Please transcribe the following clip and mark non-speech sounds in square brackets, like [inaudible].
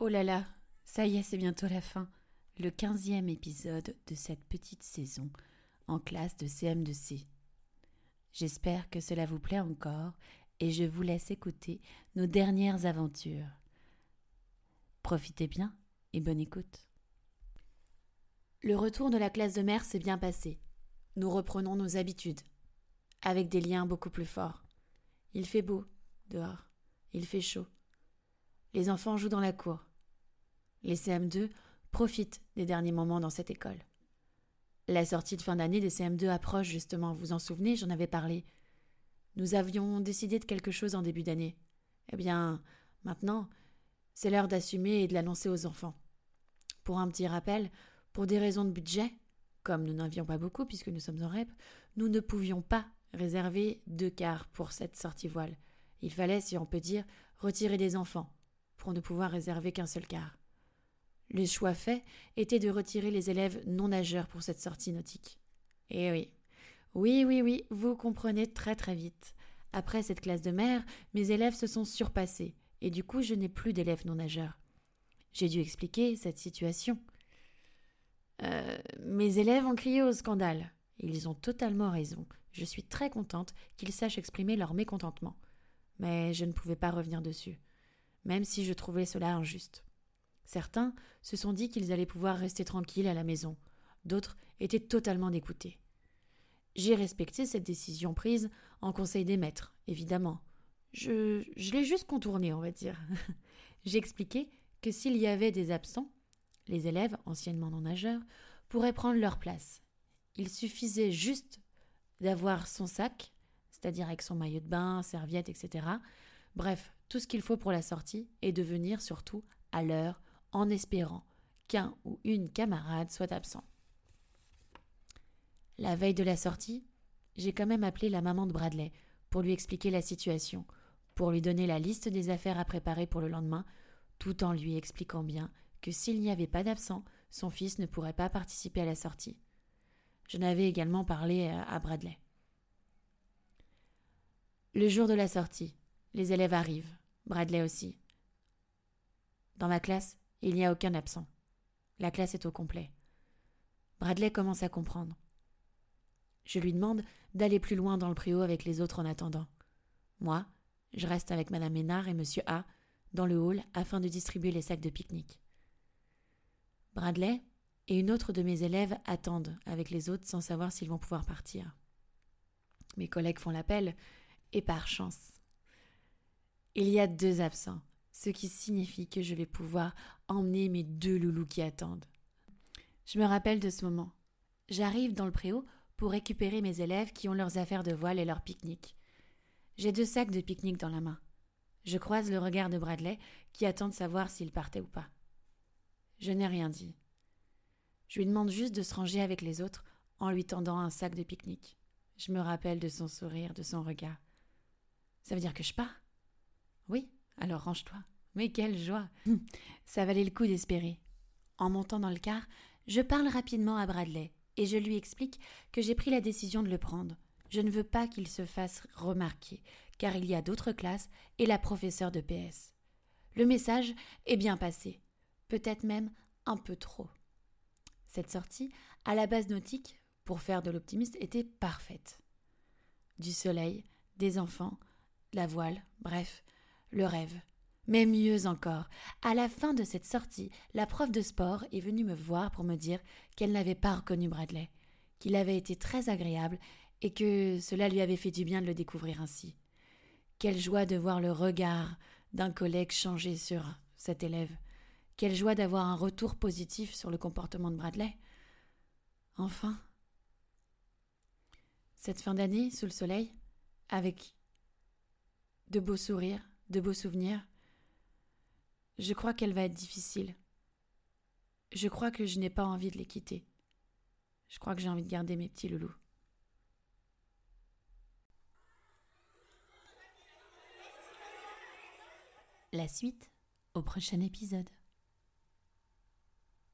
Oh là là, ça y est, c'est bientôt la fin. Le quinzième épisode de cette petite saison en classe de CM2C. J'espère que cela vous plaît encore et je vous laisse écouter nos dernières aventures. Profitez bien et bonne écoute. Le retour de la classe de mer s'est bien passé. Nous reprenons nos habitudes, avec des liens beaucoup plus forts. Il fait beau dehors, il fait chaud. Les enfants jouent dans la cour. Les CM2 profitent des derniers moments dans cette école. La sortie de fin d'année des CM2 approche justement, vous en souvenez, j'en avais parlé. Nous avions décidé de quelque chose en début d'année. Eh bien, maintenant, c'est l'heure d'assumer et de l'annoncer aux enfants. Pour un petit rappel, pour des raisons de budget, comme nous n'avions pas beaucoup puisque nous sommes en REP, nous ne pouvions pas réserver deux quarts pour cette sortie voile. Il fallait, si on peut dire, retirer des enfants pour ne pouvoir réserver qu'un seul quart. Le choix fait était de retirer les élèves non nageurs pour cette sortie nautique. Eh oui. Oui, oui, oui, vous comprenez très très vite. Après cette classe de mer, mes élèves se sont surpassés, et du coup je n'ai plus d'élèves non nageurs. J'ai dû expliquer cette situation. Euh, mes élèves ont crié au scandale. Ils ont totalement raison. Je suis très contente qu'ils sachent exprimer leur mécontentement. Mais je ne pouvais pas revenir dessus, même si je trouvais cela injuste. Certains se sont dit qu'ils allaient pouvoir rester tranquilles à la maison, d'autres étaient totalement dégoûtés. J'ai respecté cette décision prise en conseil des maîtres, évidemment. Je, l'ai juste contournée, on va dire. [laughs] J'ai expliqué que s'il y avait des absents, les élèves, anciennement non nageurs, pourraient prendre leur place. Il suffisait juste d'avoir son sac, c'est-à-dire avec son maillot de bain, serviette, etc. Bref, tout ce qu'il faut pour la sortie, et de venir surtout à l'heure en espérant qu'un ou une camarade soit absent. La veille de la sortie, j'ai quand même appelé la maman de Bradley pour lui expliquer la situation, pour lui donner la liste des affaires à préparer pour le lendemain, tout en lui expliquant bien que s'il n'y avait pas d'absent, son fils ne pourrait pas participer à la sortie. Je n'avais également parlé à Bradley. Le jour de la sortie, les élèves arrivent, Bradley aussi. Dans ma classe, il n'y a aucun absent. La classe est au complet. Bradley commence à comprendre. Je lui demande d'aller plus loin dans le préau avec les autres en attendant. Moi, je reste avec Madame Ménard et Monsieur A dans le hall afin de distribuer les sacs de pique-nique. Bradley et une autre de mes élèves attendent avec les autres sans savoir s'ils vont pouvoir partir. Mes collègues font l'appel, et par chance. Il y a deux absents, ce qui signifie que je vais pouvoir emmener mes deux loulous qui attendent. Je me rappelle de ce moment. J'arrive dans le préau pour récupérer mes élèves qui ont leurs affaires de voile et leur pique-nique. J'ai deux sacs de pique-nique dans la main. Je croise le regard de Bradley qui attend de savoir s'il partait ou pas. Je n'ai rien dit. Je lui demande juste de se ranger avec les autres en lui tendant un sac de pique-nique. Je me rappelle de son sourire, de son regard. Ça veut dire que je pars? Oui, alors range-toi. Mais quelle joie Ça valait le coup d'espérer. En montant dans le car, je parle rapidement à Bradley et je lui explique que j'ai pris la décision de le prendre. Je ne veux pas qu'il se fasse remarquer, car il y a d'autres classes et la professeure de PS. Le message est bien passé peut-être même un peu trop. Cette sortie, à la base nautique, pour faire de l'optimiste, était parfaite. Du soleil, des enfants, la voile, bref, le rêve. Mais mieux encore, à la fin de cette sortie, la prof de sport est venue me voir pour me dire qu'elle n'avait pas reconnu Bradley, qu'il avait été très agréable et que cela lui avait fait du bien de le découvrir ainsi. Quelle joie de voir le regard d'un collègue changer sur cet élève. Quelle joie d'avoir un retour positif sur le comportement de Bradley. Enfin. Cette fin d'année, sous le soleil, avec de beaux sourires, de beaux souvenirs, je crois qu'elle va être difficile. Je crois que je n'ai pas envie de les quitter. Je crois que j'ai envie de garder mes petits loulous. La suite au prochain épisode.